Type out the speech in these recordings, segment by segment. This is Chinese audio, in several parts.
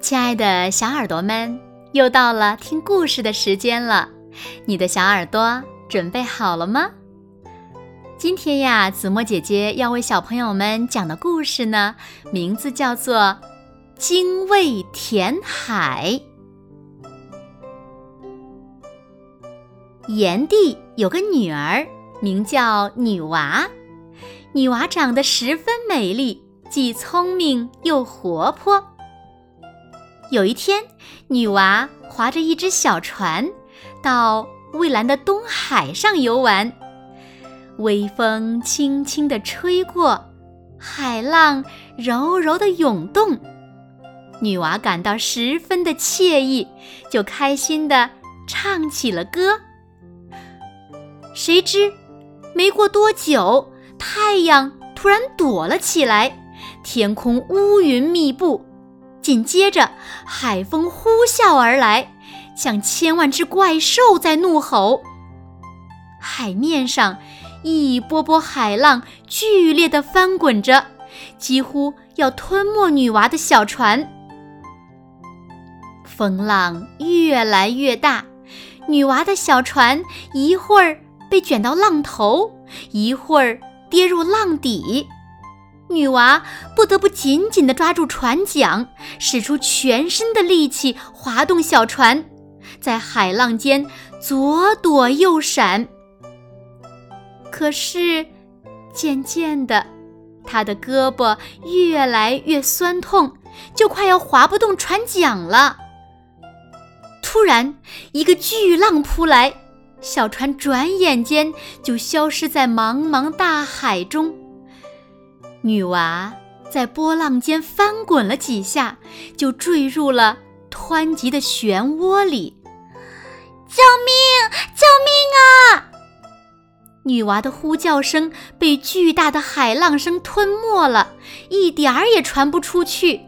亲爱的小耳朵们，又到了听故事的时间了，你的小耳朵准备好了吗？今天呀，子墨姐姐要为小朋友们讲的故事呢，名字叫做《精卫填海》。炎帝有个女儿，名叫女娃。女娃长得十分美丽，既聪明又活泼。有一天，女娃划着一只小船，到蔚蓝的东海上游玩。微风轻轻地吹过，海浪柔柔地涌动，女娃感到十分的惬意，就开心地唱起了歌。谁知，没过多久，太阳突然躲了起来，天空乌云密布，紧接着海风呼啸而来，像千万只怪兽在怒吼。海面上一波波海浪剧烈地翻滚着，几乎要吞没女娃的小船。风浪越来越大，女娃的小船一会儿。被卷到浪头，一会儿跌入浪底，女娃不得不紧紧地抓住船桨，使出全身的力气划动小船，在海浪间左躲右闪。可是，渐渐的，她的胳膊越来越酸痛，就快要划不动船桨了。突然，一个巨浪扑来。小船转眼间就消失在茫茫大海中。女娃在波浪间翻滚了几下，就坠入了湍急的漩涡里。救命！救命啊！女娃的呼叫声被巨大的海浪声吞没了，一点儿也传不出去。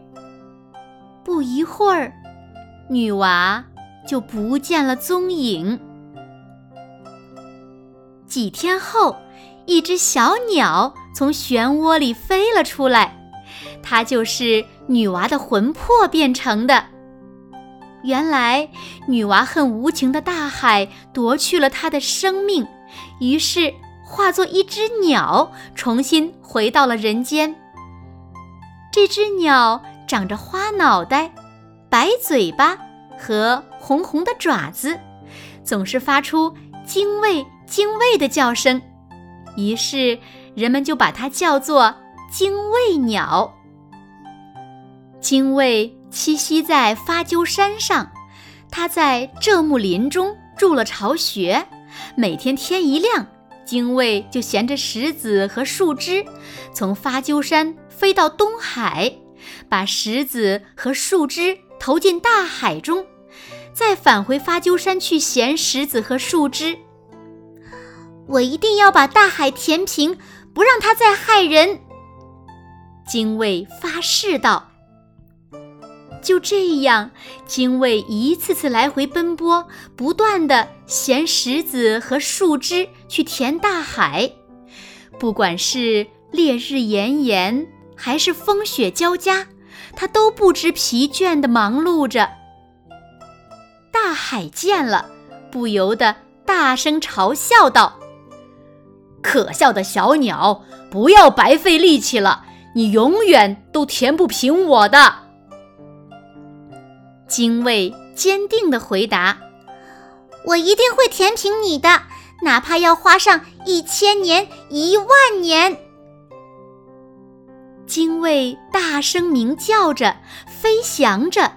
不一会儿，女娃就不见了踪影。几天后，一只小鸟从漩涡里飞了出来，它就是女娃的魂魄变成的。原来，女娃恨无情的大海夺去了她的生命，于是化作一只鸟，重新回到了人间。这只鸟长着花脑袋、白嘴巴和红红的爪子，总是发出精卫。精卫的叫声，于是人们就把它叫做精卫鸟。精卫栖息在发鸠山上，它在这木林中筑了巢穴。每天天一亮，精卫就衔着石子和树枝，从发鸠山飞到东海，把石子和树枝投进大海中，再返回发鸠山去衔石子和树枝。我一定要把大海填平，不让他再害人。精卫发誓道。就这样，精卫一次次来回奔波，不断的衔石子和树枝去填大海。不管是烈日炎炎，还是风雪交加，他都不知疲倦的忙碌着。大海见了，不由得大声嘲笑道。可笑的小鸟，不要白费力气了，你永远都填不平我的。精卫坚定地回答：“我一定会填平你的，哪怕要花上一千年、一万年。”精卫大声鸣叫着，飞翔着，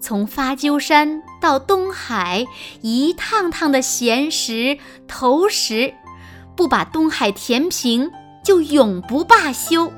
从发鸠山到东海，一趟趟的衔石投石。不把东海填平，就永不罢休。